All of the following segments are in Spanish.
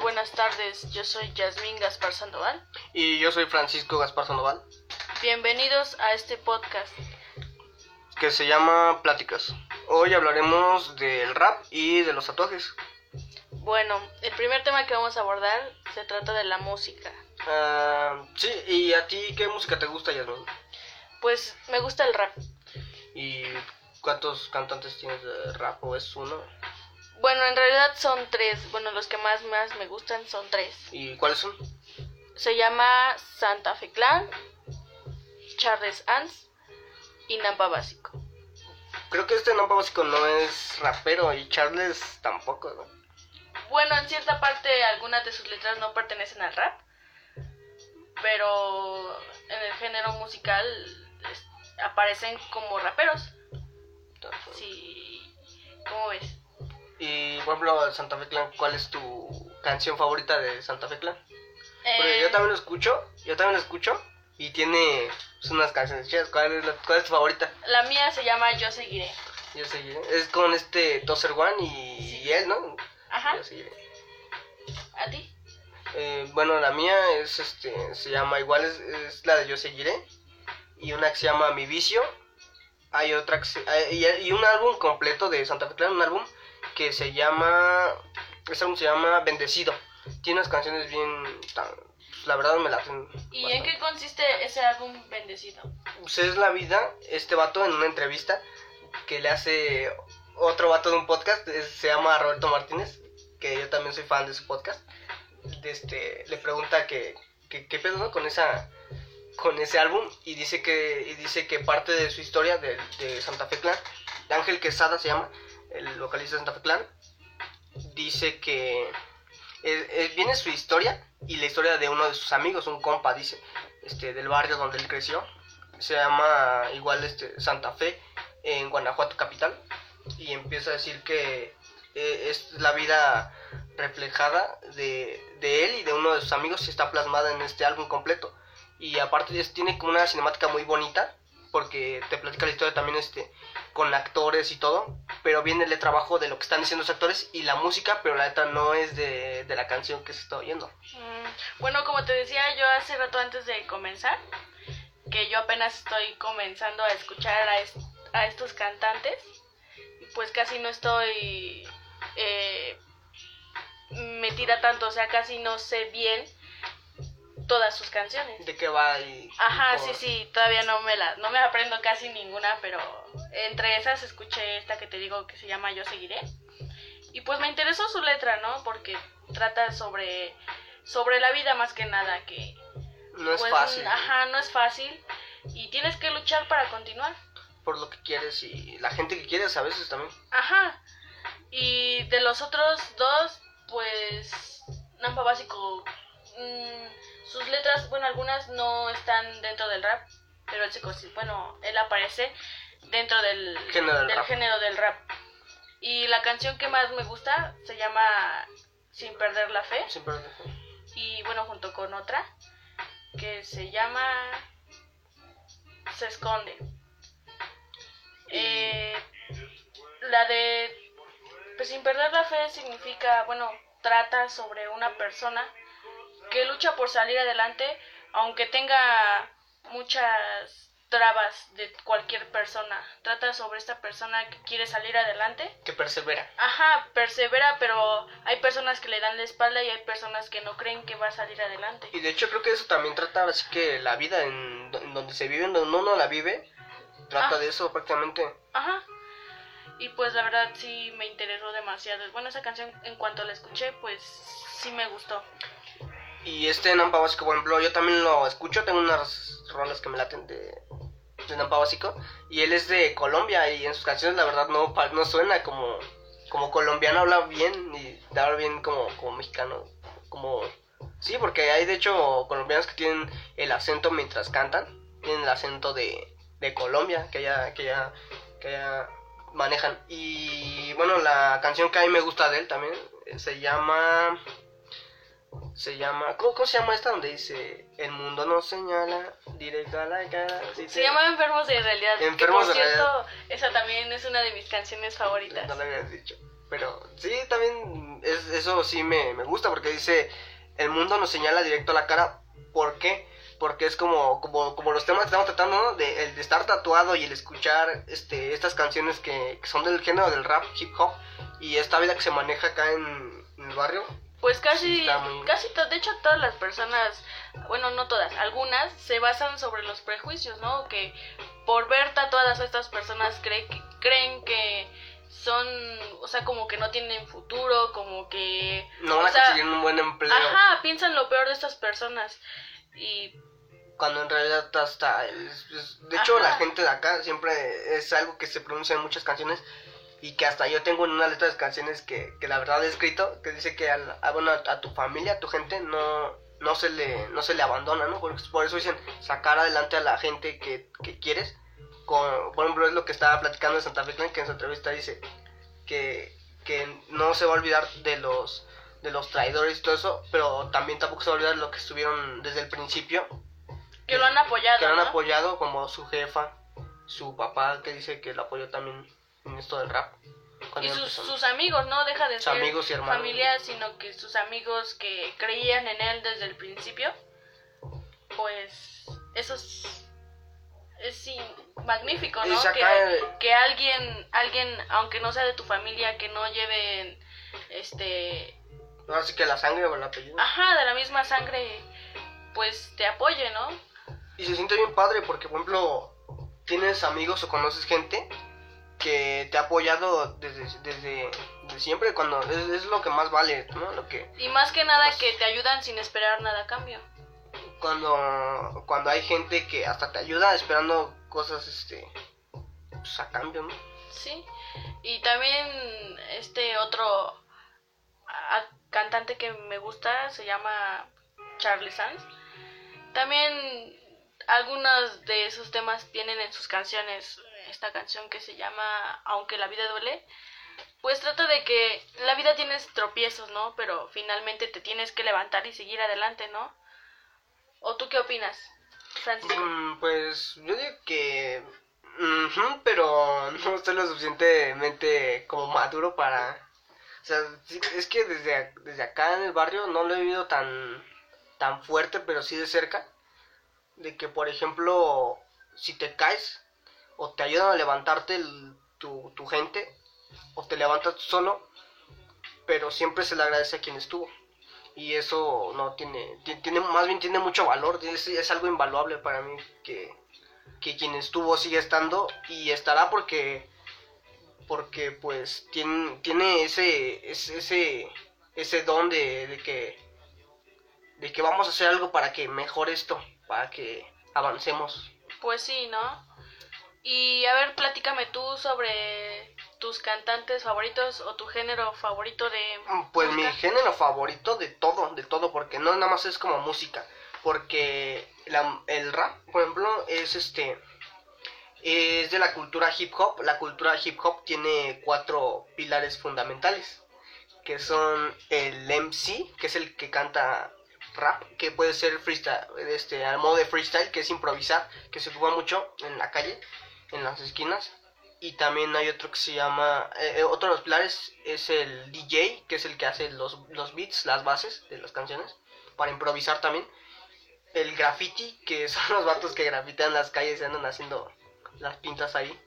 Buenas tardes. Yo soy Yasmín Gaspar Sandoval. Y yo soy Francisco Gaspar Sandoval, Bienvenidos a este podcast. que se llama Pláticas. Hoy hablaremos del rap y de los tatuajes. Bueno, el primer tema que vamos a abordar se trata de la música. Ah, sí, ¿y a ti qué música te gusta, Yasmin? Pues me gusta el rap. ¿Y cuántos cantantes tienes de rap o es uno? Bueno, en realidad son tres. Bueno, los que más, más me gustan son tres. ¿Y cuáles son? Se llama Santa Fe Clan, Charles Ans y Nampa Básico. Creo que este nombre básico no es rapero y Charles tampoco, ¿no? Bueno, en cierta parte algunas de sus letras no pertenecen al rap, pero en el género musical es- aparecen como raperos. Sí, ¿cómo ves? Y, por ejemplo, Santa Fe Clan, ¿cuál es tu canción favorita de Santa Fe Clan? Porque Eh, yo también lo escucho, yo también lo escucho y tiene pues, unas canciones chidas. ¿Cuál es, la- cuál es tu favorita? La mía se llama Yo Seguiré. Yo seguiré. Es con este Tozer One y, Sí. y él, ¿no? Ajá, Yo seguiré. ¿a ti? Eh, bueno, la mía es este, se llama igual, es, es la de Yo seguiré. Y una que se llama Mi Vicio. Hay otra que se, hay- y, y un álbum completo de Santa Fe Clan, un álbum que se llama, ese álbum se llama Bendecido. Tiene unas canciones bien, tan- la verdad me la hacen. ¿Y en qué consiste ese álbum bendecido? Pues es la vida, este vato en una entrevista que le hace otro vato de un podcast, es- se llama Roberto Martínez, que yo también soy fan de su podcast. de Este, le pregunta que, qué pedo ¿no? con esa con ese álbum y dice que y dice que parte de su historia de, de Santa Fe Clan, Ángel Quesada se llama, el vocalista de Santa Fe Clan, dice que es- es- viene su historia y la historia de uno de sus amigos, un compa, dice, este, del barrio donde él creció. Se llama igual este, Santa Fe, en Guanajuato capital. Y empieza a decir que eh, es la vida reflejada de, de él y de uno de sus amigos y está plasmada en este álbum completo. Y aparte tiene como una cinemática muy bonita, porque te platica la historia también este, con actores y todo, pero viene el trabajo de lo que están diciendo los actores y la música, pero la letra no es de, de la canción que se está oyendo. Mm, Bueno, como te decía yo hace rato antes de comenzar, que yo apenas estoy comenzando a escuchar a, es- a estos cantantes, pues casi no estoy eh, metida tanto, o sea, casi no sé bien todas sus canciones. ¿De qué va? Y, Ajá, por- sí, sí, todavía no me la, no me aprendo casi ninguna, pero entre esas escuché esta que te digo que se llama Yo Seguiré. Y pues me interesó su letra, ¿no? Porque trata sobre, sobre la vida más que nada, que No es pues, fácil. Ajá, no es fácil. Y tienes que luchar para continuar. Por lo que quieres y la gente que quieres a veces también. Ajá. Y de los otros dos, pues Nampa Básico, mm, sus letras, bueno, algunas no están dentro del rap, pero él se bueno, él aparece dentro del Género del rap. género del rap. Y la canción que más me gusta se llama Sin perder la fe. Siempre. Y bueno, junto con otra que se llama Se esconde. Eh, la de pues sin perder la fe significa, bueno, trata sobre una persona que lucha por salir adelante, aunque tenga muchas trabas de cualquier persona. Trata sobre esta persona que quiere salir adelante Que persevera. Ajá, persevera, pero hay personas que le dan la espalda y hay personas que no creen que va a salir adelante. Y de hecho creo que eso también trata así que la vida en, do- en donde se vive, en donde uno la vive, trata Ah. de eso prácticamente. Ajá. Y pues la verdad sí me interesó demasiado. Bueno, esa canción en cuanto la escuché, pues sí me gustó. Y este Nampa Básico, por ejemplo, yo también lo escucho, tengo unas rolas que me laten de, de Nampa Básico. Y él es de Colombia y en sus canciones la verdad no, no suena como, como colombiano, habla bien y habla bien como, como mexicano. Como... Sí, porque hay de hecho colombianos que tienen el acento mientras cantan, tienen el acento de, de Colombia, que ya, que ya, que ya manejan. Y bueno, la canción que a mí me gusta de él también eh, se llama... Se llama... ¿Cómo, cómo se llama esta donde dice... El mundo nos señala directo a la cara? si Se te- llama Enfermos de Realidad. que Enfermos por de cierto, esa también es una de mis canciones favoritas. No lo habías dicho. Pero sí, también es, eso sí me, me gusta porque dice, el mundo nos señala directo a la cara. ¿Por qué? Porque es como, como, como los temas que estamos tratando, ¿no? De, el de estar tatuado y el escuchar este, estas canciones que, que son del género del rap, hip hop, y esta vida que se maneja acá en, en el barrio. Pues casi, Está muy- casi de hecho todas las personas, bueno, no todas, algunas se basan sobre los prejuicios, ¿no? Que por ver tatuadas a estas personas cree que- creen que son, o sea, como que no tienen futuro, como que... No van a conseguir un buen empleo. Ajá, piensan lo peor de estas personas. Y Cuando en realidad hasta... de hecho, Ajá. la gente de acá siempre es algo que se pronuncia en muchas canciones. Y que hasta yo tengo en una letra de canciones que, que la verdad he escrito, que dice que al- a, bueno, a, a tu familia, a tu gente, no, no, se le, no se le abandona, ¿no? Por, por eso dicen sacar adelante a la gente que, que quieres. Con, por ejemplo, es lo que estaba platicando de Santa Fe Clan, que en su entrevista dice que, que no se va a olvidar de los de los traidores y todo eso, pero también tampoco se va a olvidar de lo que estuvieron desde el principio, que lo han apoyado, que lo han ¿no? apoyado, como su jefa, su papá, que dice que lo apoyó también en esto del rap. Y sus, amigos, no deja de Sus ser amigos y hermanos. familia, sino que sus amigos que creían en él desde el principio, pues eso es, es sí, magnífico, ¿no? Que, el- que alguien, alguien, aunque no sea de tu familia, que no lleven, este, Ahora sí que la sangre o el apellido. ajá, de la misma sangre, pues te apoye, ¿no? Y se siente bien padre porque, por ejemplo, tienes amigos o conoces gente que te ha apoyado desde, desde, desde siempre, cuando es, es lo que más vale, ¿no? Lo que, Y más que nada Pues- que te ayudan sin esperar nada a cambio. cuando, cuando hay gente que hasta te ayuda esperando cosas, este, pues a cambio, ¿no? Sí, y también este otro a- cantante que me gusta se llama Charlie Sanz. También algunos de esos temas tienen en sus canciones esta canción que se llama Aunque la vida duele. Pues trata de que la vida tienes tropiezos, ¿no? Pero finalmente te tienes que levantar y seguir adelante, ¿no? ¿O tú qué opinas, Francisco? Mm, pues yo digo que... ujú, pero no estoy lo suficientemente como maduro para... O sea, es que desde, desde acá en el barrio no lo he vivido tan, tan fuerte, pero sí de cerca. De que, por ejemplo, si te caes o te ayudan a levantarte tu, tu gente, o te levantas solo, pero siempre se le agradece a quien estuvo. Y eso no tiene, ti- tiene, más bien tiene mucho valor, es, es algo invaluable para mí que, que quien estuvo sigue estando y estará porque, porque pues tiene, tiene ese, ese, ese don de, de que, de que vamos a hacer algo para que mejore esto, para que avancemos. Pues sí, ¿no? Y a ver, platícame tú sobre tus cantantes favoritos o tu género favorito de Pues mi género favorito de todo, de todo, porque no nada más es como música, porque la- el rap, por ejemplo, es este, es de la cultura hip hop. La cultura hip hop tiene cuatro pilares fundamentales, que son el MC, que es el que canta rap, que puede ser freestyle, este, al modo de freestyle, que es improvisar, que se ocupa mucho en la calle, en las esquinas. Y también hay otro que se llama, eh, eh, otro de los pilares es el DJ, que es el que hace los, los beats, las bases de las canciones, para improvisar también. El graffiti, que son los vatos que grafitean las calles y andan haciendo las pintas ahí.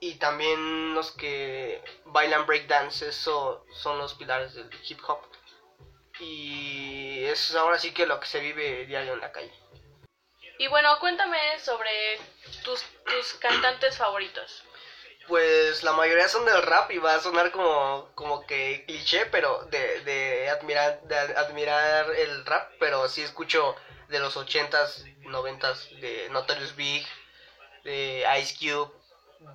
Y también los que bailan breakdance, eso son los pilares del hip hop. Y es ahora sí que lo que se vive diario en la calle. Y bueno, cuéntame sobre tus, tus cantantes favoritos. Pues la mayoría son del rap y va a sonar como, como que cliché, pero de, de, admirar, de admirar el rap, pero sí escucho de los 80s, 90s, de Notorious Big, de Ice Cube,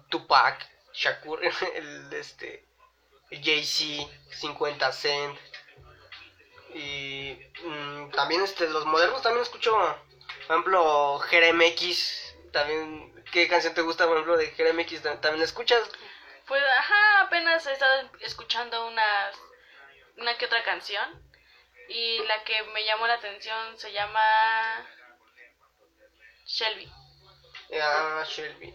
Tupac, Shakur, el, este, Jay-Z, 50 Cent. Y mm, también este, los modernos también escucho, por ejemplo, X también, ¿qué canción te gusta, por ejemplo, de X ¿También la escuchas? Pues ajá, apenas he estado escuchando una, una que otra canción. Y la que me llamó la atención se llama Shelby. Ah, Shelby.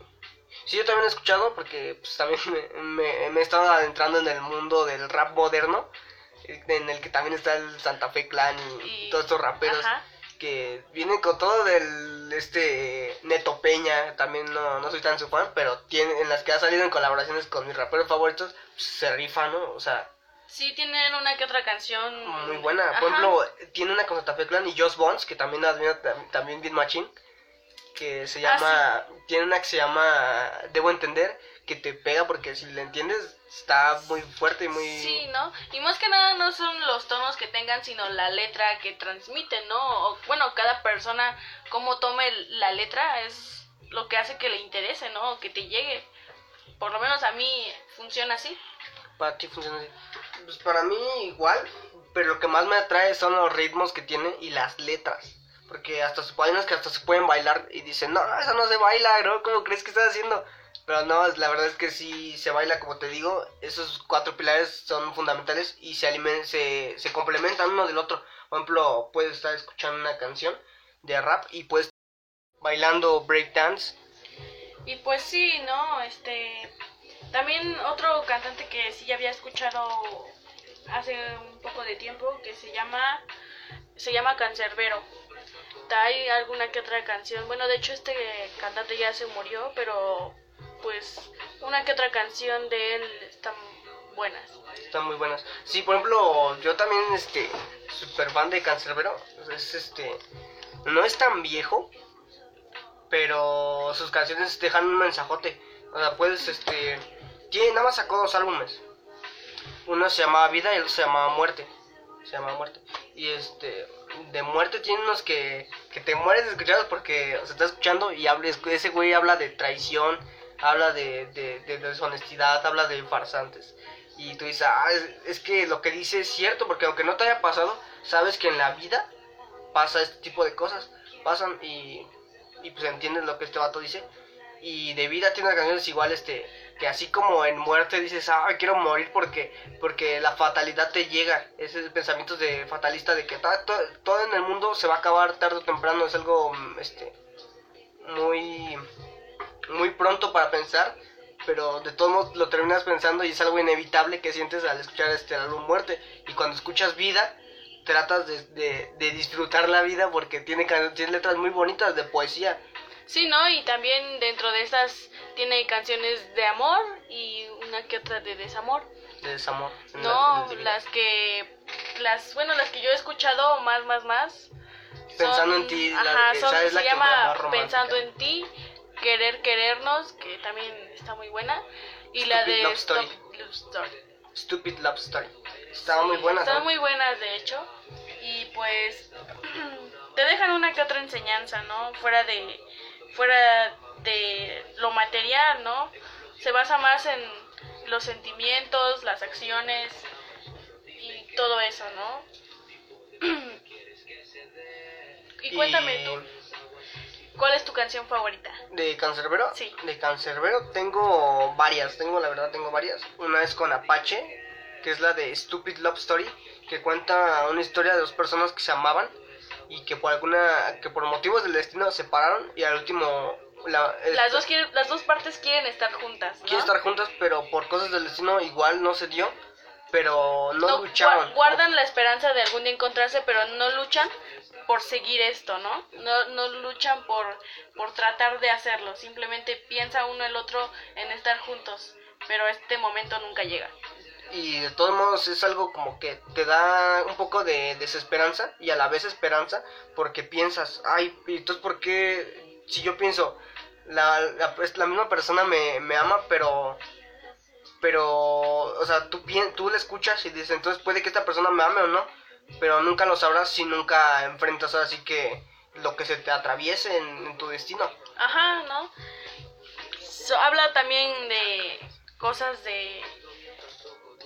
Sí, yo también he escuchado porque pues, también me, me, me he estado adentrando en el mundo del rap moderno, en el que también está el Santa Fe Clan y, Y- todos estos raperos Ajá. Que vienen con todo del este Neto Peña, también no, no soy tan su fan, pero tiene, en las que ha salido en colaboraciones con mis raperos favoritos, pues, se ¿no? O sea, Sí, tienen una que otra canción. muy buena. Por ejemplo, tiene una con Santa Fe Clan y Joss Bones, que también admiro tam- también bien machín, que se Ah, llama, tiene una que se llama Debo Entender, que te pega porque si le entiendes está muy fuerte y muy... Sí, ¿no? Y más que nada no son los tonos que tengan, sino la letra que transmiten, ¿no? O, bueno, cada persona, cómo tome la letra, es lo que hace que le interese, ¿no? O que te llegue. Por lo menos a mí funciona así. Para ti funciona así. Pues para mí igual, pero lo que más me atrae son los ritmos que tiene y las letras. Porque hasta su hay unos que hasta se pueden bailar y dicen, no, eso no se baila, ¿no? ¿Cómo crees que estás haciendo? Pero no, la verdad es que sí se baila, como te digo, esos cuatro pilares son fundamentales y se, alimen- se, se complementan uno del otro. Por ejemplo, puedes estar escuchando una canción de rap y puedes estar bailando breakdance. Y pues sí, ¿no? Este. También otro cantante que sí ya había escuchado hace un poco de tiempo que se llama. Se llama Cancerbero. Hay alguna que otra canción. Bueno, de hecho, este cantante ya se murió, pero pues una que otra canción de él están buenas. Están muy buenas. Sí, por ejemplo, yo también, este, super fan de Cancerbero. Es este, no es tan viejo, pero sus canciones dejan un mensajote. O sea, puedes, este, tiene, nada más sacó dos álbumes. Uno se llamaba Vida y el otro se llamaba Muerte. Se llama Muerte. Y este, de muerte tiene unos que, que te mueres de escucharlos porque o sea, estás escuchando y habla, ese güey habla de traición, habla de, de, de deshonestidad, habla de farsantes. Y tú dices, ah, es, es que lo que dice es cierto, porque aunque no te haya pasado, sabes que en la vida pasa este tipo de cosas. Pasan y, y pues entiendes lo que este vato dice. Y de vida tiene canciones igual, este, que así como en muerte dices, ah, quiero morir porque, porque la fatalidad te llega. Ese pensamiento de fatalista de que ta- to- todo en el mundo se va a acabar tarde o temprano. Es algo, mm, este, muy, muy pronto para pensar. Pero de todos modos lo terminas pensando y es algo inevitable que sientes al escuchar este álbum muerte. Y cuando escuchas vida, tratas de, de, de disfrutar la vida porque tiene, tiene letras muy bonitas de poesía. Sí, ¿no? Y también dentro de estas tiene canciones de amor y una que otra de desamor. de desamor. la- No, las que las bueno, las que yo he escuchado más más más Pensando son- en ti, la- ajá, esa son- es la se que llama. Pensando en ti, Querer querernos, que también está muy buena, y la de Love Story. Stop Love Story. Stupid Love Story. Estaba muy Sí, buena. Están ¿sabes? muy buenas, de hecho. Y pues te dejan una que otra enseñanza, ¿no? Fuera de fuera de lo material, ¿no? Se basa más en los sentimientos, las acciones y todo eso, ¿no? y cuéntame Y tú, ¿cuál es tu canción favorita? De Cancerbero. Sí. De Cancerbero tengo varias. Tengo, la verdad, tengo varias. Una es con Apache, que es la de Stupid Love Story, que cuenta una historia de dos personas que se amaban y que por alguna, que por motivos del destino se separaron y al último la, Las dos quieren, las dos partes quieren estar juntas, ¿no? quieren estar juntas, pero por cosas del destino igual no se dio, pero no, No, lucharon. gua- guardan la esperanza de algún día encontrarse, pero no luchan por seguir esto, ¿no? No, no luchan por, por tratar de hacerlo. Simplemente piensa uno el otro en estar juntos, pero este momento nunca llega. Y de todos modos es algo como que te da un poco de desesperanza y a la vez esperanza porque piensas, ay, ¿y entonces por qué si yo pienso, la, la, pues, la misma persona me, me ama, pero, pero, o sea, tú, tú le escuchas y dices, entonces puede que esta persona me ame o no, pero nunca lo sabrás si nunca enfrentas así que lo que se te atraviese en, en tu destino. Ajá, ¿no? So- habla también de cosas de...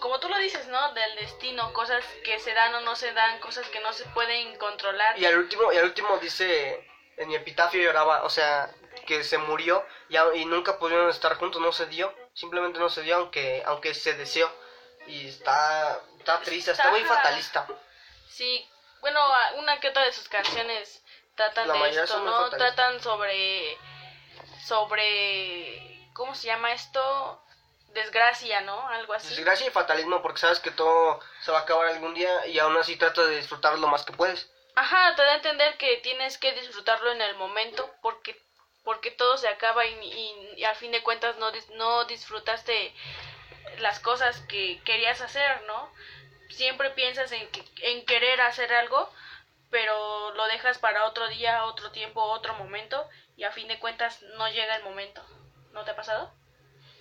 Como tú lo dices, ¿no? Del destino, cosas que se dan o no se dan, cosas que no se pueden controlar. Y al último, y al último dice, en mi epitafio lloraba, o sea, que se murió y, y nunca pudieron estar juntos, no se dio, simplemente no se dio, aunque, aunque se deseó. Y está, está triste, está muy fatalista. Sí, bueno, una que otra de sus canciones tratan La de esto, ¿no? Tratan sobre sobre ¿cómo se llama esto? Desgracia, ¿no? Algo así. Desgracia y fatalismo porque sabes que todo se va a acabar algún día y aún así trata de disfrutar lo más que puedes. Ajá, te da a entender que tienes que disfrutarlo en el momento porque porque todo se acaba y, y, y al fin de cuentas no, no disfrutaste las cosas que querías hacer, ¿no? Siempre piensas en, que- en querer hacer algo, pero lo dejas para otro día, otro tiempo, otro momento y a fin de cuentas no llega el momento. ¿No te ha pasado?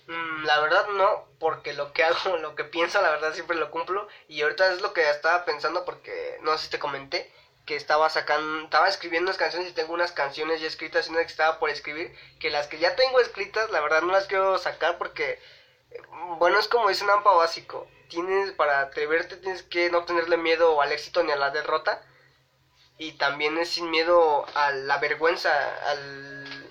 Mm, la verdad no, porque lo que hago, lo que pienso, la verdad siempre lo cumplo. Y ahorita es lo que estaba pensando porque no sé si te comenté que estaba sacando, estaba escribiendo unas canciones y tengo unas canciones ya escritas y una que estaba por escribir, que las que ya tengo escritas, la verdad no las quiero sacar porque, eh, bueno, es como dice un AMPA básico. Tienes, para atreverte tienes que no tenerle miedo al éxito ni a la derrota. Y también es sin miedo a la vergüenza, al,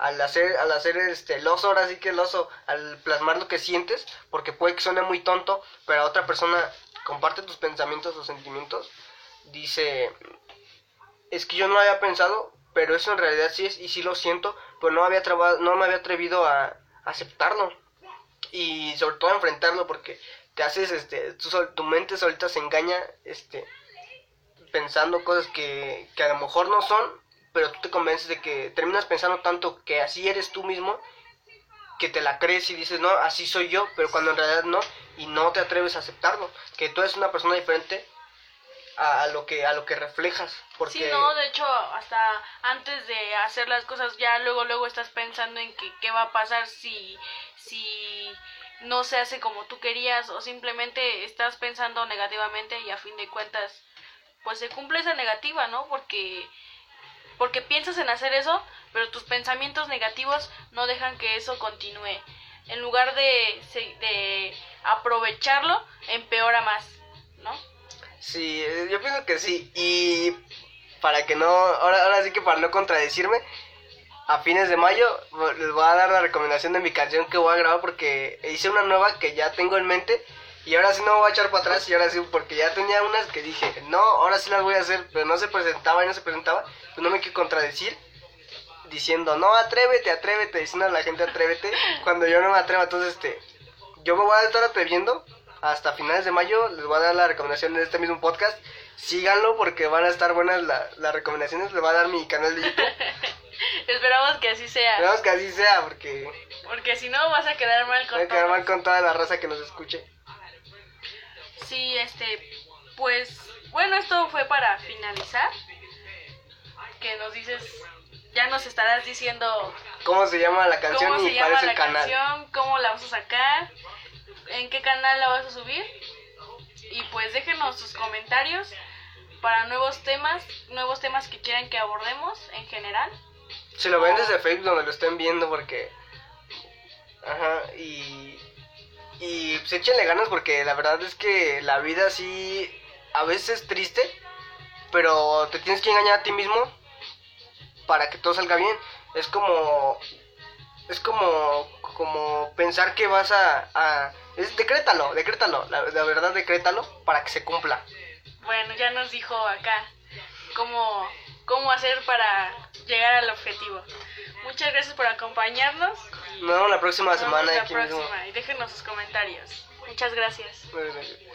al hacer, al hacer este, el oso, ahora sí que el oso, al plasmar lo que sientes, porque puede que suene muy tonto, pero a otra persona comparte tus pensamientos o sentimientos, dice, es que yo no había pensado, pero eso en realidad sí es, y sí lo siento, pero no, había traba- no me había atrevido a aceptarlo, y sobre todo a enfrentarlo, porque te haces, este, sol- tu mente solita se engaña, este, pensando cosas que, que a lo mejor no son, pero tú te convences de que terminas pensando tanto que así eres tú mismo, que te la crees y dices, no, así soy yo, pero cuando en realidad no, y no te atreves a aceptarlo, que tú eres una persona diferente a, lo que a lo que reflejas, porque Sí, no, de hecho, hasta antes de hacer las cosas, ya luego, luego estás pensando en que qué va a pasar si, si no se hace como tú querías o simplemente estás pensando negativamente y a fin de cuentas, pues se cumple esa negativa, ¿no? Porque, porque piensas en hacer eso, pero tus pensamientos negativos no dejan que eso continúe. En lugar de, de aprovecharlo, empeora más, ¿no? Sí, eh, yo pienso que sí. Y para que no, ahora, sí que para no contradecirme, a fines de mayo les voy a dar la recomendación de mi canción que voy a grabar porque hice una nueva que ya tengo en mente. Y ahora sí no me voy a echar para atrás y ahora sí, porque ya tenía unas que dije, no, ahora sí las voy a hacer, pero no se presentaba y no se presentaba, pues no me quiero contradecir diciendo, no, atrévete, atrévete, diciendo a la gente atrévete, cuando yo no me atrevo, entonces este, yo me voy a estar atreviendo hasta finales de mayo, les voy a dar la recomendación de este mismo podcast, síganlo porque van a estar buenas la- las recomendaciones, les voy a dar mi canal de YouTube, Esperamos que así sea. esperamos que así sea porque Porque si no vas a quedar mal con voy a quedar mal con toda la raza que nos escuche. Sí, este, pues, bueno, esto fue para finalizar. Que nos dices, ya nos estarás diciendo ¿Cómo se llama la canción cómo y se cuál llama la el canal? canción, cómo la vas a sacar, en qué canal la vas a subir. Y pues déjenos sus comentarios para nuevos temas, nuevos temas que quieran que abordemos en general. Si lo ven desde Facebook donde lo estén viendo porque... Ajá, y... Y pues échenle ganas porque la verdad es que la vida sí a veces es triste, pero te tienes que engañar a ti mismo para que todo salga bien. Es como... Es como... Como pensar que vas a... es, decrétalo, decrétalo, la, la verdad decrétalo para que se cumpla. Bueno, ya nos dijo acá cómo, cómo hacer para llegar al objetivo. Muchas gracias por acompañarnos. Nos vemos la próxima nos vemos semana la aquí mismo. próxima y déjenos sus comentarios. Muchas gracias.